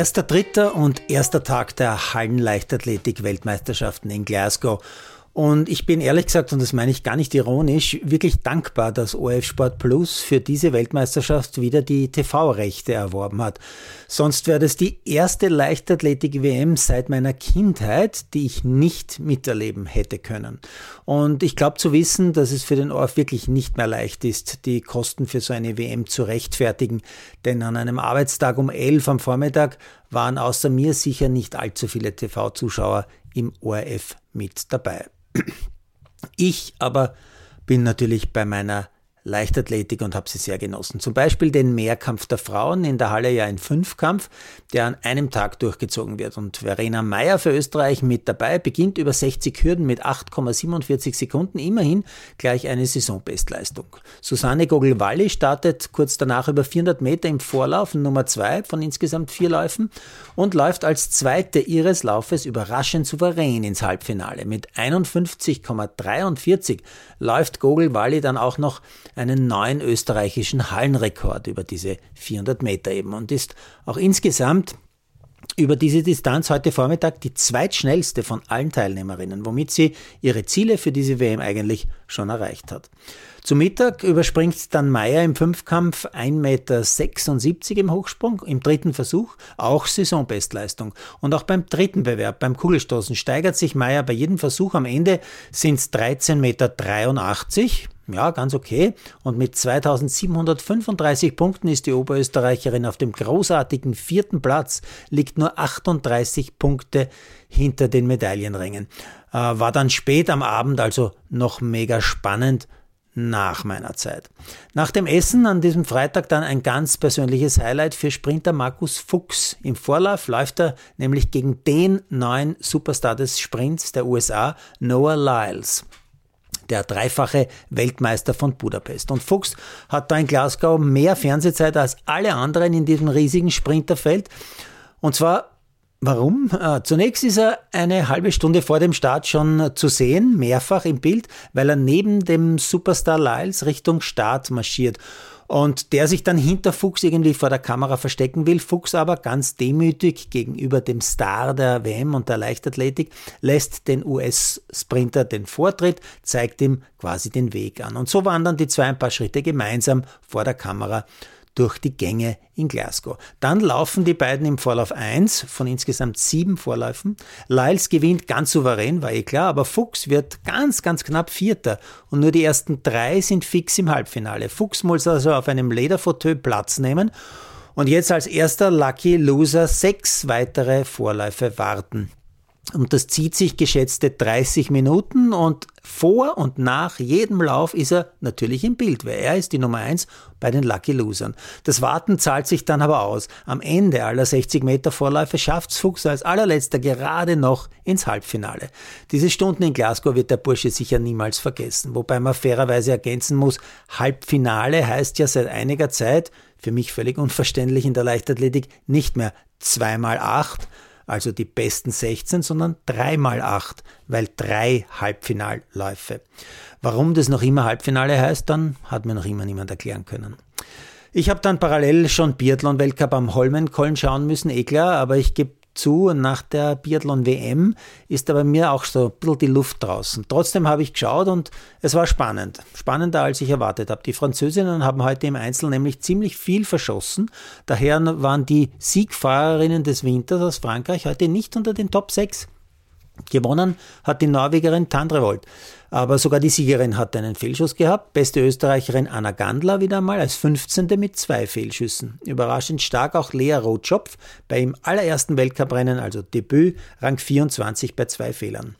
Erster Dritter und erster Tag der Hallenleichtathletik-Weltmeisterschaften in Glasgow. Und ich bin ehrlich gesagt, und das meine ich gar nicht ironisch, wirklich dankbar, dass OF Sport Plus für diese Weltmeisterschaft wieder die TV-Rechte erworben hat. Sonst wäre das die erste Leichtathletik-WM seit meiner Kindheit, die ich nicht miterleben hätte können. Und ich glaube zu wissen, dass es für den ORF wirklich nicht mehr leicht ist, die Kosten für so eine WM zu rechtfertigen. Denn an einem Arbeitstag um 11 am Vormittag waren außer mir sicher nicht allzu viele TV-Zuschauer im ORF mit dabei. Ich aber bin natürlich bei meiner Leichtathletik und habe sie sehr genossen. Zum Beispiel den Mehrkampf der Frauen in der Halle ja ein Fünfkampf, der an einem Tag durchgezogen wird. Und Verena Meyer für Österreich mit dabei beginnt über 60 Hürden mit 8,47 Sekunden, immerhin gleich eine Saisonbestleistung. Susanne Gogel-Walli startet kurz danach über 400 Meter im Vorlauf Nummer zwei von insgesamt vier Läufen und läuft als zweite ihres Laufes überraschend souverän ins Halbfinale. Mit 51,43 läuft Gogel-Walli dann auch noch einen neuen österreichischen Hallenrekord über diese 400 Meter eben und ist auch insgesamt über diese Distanz heute Vormittag die zweitschnellste von allen Teilnehmerinnen, womit sie ihre Ziele für diese WM eigentlich schon erreicht hat. Zu Mittag überspringt dann Meyer im Fünfkampf 1,76 Meter im Hochsprung, im dritten Versuch auch Saisonbestleistung. Und auch beim dritten Bewerb, beim Kugelstoßen, steigert sich Meyer bei jedem Versuch. Am Ende sind es 13,83 Meter ja, ganz okay. Und mit 2735 Punkten ist die Oberösterreicherin auf dem großartigen vierten Platz, liegt nur 38 Punkte hinter den Medaillenrängen. Äh, war dann spät am Abend, also noch mega spannend nach meiner Zeit. Nach dem Essen an diesem Freitag dann ein ganz persönliches Highlight für Sprinter Markus Fuchs. Im Vorlauf läuft er nämlich gegen den neuen Superstar des Sprints der USA, Noah Lyles der dreifache Weltmeister von Budapest. Und Fuchs hat da in Glasgow mehr Fernsehzeit als alle anderen in diesem riesigen Sprinterfeld. Und zwar Warum? Äh, zunächst ist er eine halbe Stunde vor dem Start schon zu sehen, mehrfach im Bild, weil er neben dem Superstar Lyles Richtung Start marschiert und der sich dann hinter Fuchs irgendwie vor der Kamera verstecken will. Fuchs aber ganz demütig gegenüber dem Star der WM und der Leichtathletik lässt den US-Sprinter den Vortritt, zeigt ihm quasi den Weg an. Und so wandern die zwei ein paar Schritte gemeinsam vor der Kamera durch die Gänge in Glasgow. Dann laufen die beiden im Vorlauf 1 von insgesamt sieben Vorläufen. Lyles gewinnt ganz souverän, war eh klar, aber Fuchs wird ganz, ganz knapp Vierter und nur die ersten drei sind fix im Halbfinale. Fuchs muss also auf einem Lederfauteuil Platz nehmen und jetzt als erster Lucky Loser sechs weitere Vorläufe warten. Und das zieht sich geschätzte 30 Minuten und vor und nach jedem Lauf ist er natürlich im Bild, weil er ist die Nummer 1 bei den Lucky Losern. Das Warten zahlt sich dann aber aus. Am Ende aller 60 Meter Vorläufe schafft's Fuchs als allerletzter gerade noch ins Halbfinale. Diese Stunden in Glasgow wird der Bursche sicher niemals vergessen. Wobei man fairerweise ergänzen muss, Halbfinale heißt ja seit einiger Zeit, für mich völlig unverständlich in der Leichtathletik, nicht mehr zweimal acht, also die besten 16, sondern 3 mal 8, weil drei Halbfinalläufe. Warum das noch immer Halbfinale heißt, dann hat mir noch immer niemand erklären können. Ich habe dann parallel schon Biathlon-Weltcup am Holmenkollen schauen müssen, eh klar, aber ich gebe zu, nach der Biathlon-WM ist da bei mir auch so ein bisschen die Luft draußen. Trotzdem habe ich geschaut und es war spannend. Spannender, als ich erwartet habe. Die Französinnen haben heute im Einzel nämlich ziemlich viel verschossen. Daher waren die Siegfahrerinnen des Winters aus Frankreich heute nicht unter den Top 6. Gewonnen hat die Norwegerin Tandrevold. Aber sogar die Siegerin hat einen Fehlschuss gehabt. Beste Österreicherin Anna Gandler wieder einmal als 15. mit zwei Fehlschüssen. Überraschend stark auch Lea Rotschopf bei im allerersten Weltcuprennen, also Debüt, Rang 24 bei zwei Fehlern.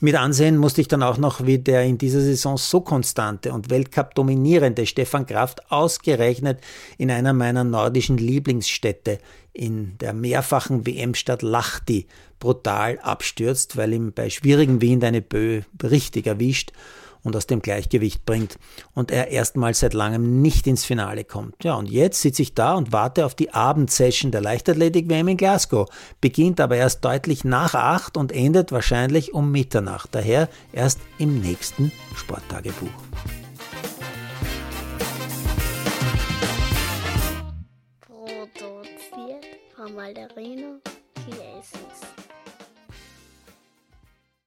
Mit ansehen musste ich dann auch noch, wie der in dieser Saison so konstante und Weltcup dominierende Stefan Kraft ausgerechnet in einer meiner nordischen Lieblingsstädte in der mehrfachen WM-Stadt Lahti brutal abstürzt, weil ihm bei schwierigem Wind eine Böe richtig erwischt und aus dem Gleichgewicht bringt und er erstmals seit langem nicht ins Finale kommt. Ja, und jetzt sitze ich da und warte auf die Abendsession der Leichtathletik-WM in Glasgow, beginnt aber erst deutlich nach acht und endet wahrscheinlich um Mitternacht, daher erst im nächsten Sporttagebuch. Produziert Frau Malderino Jesus.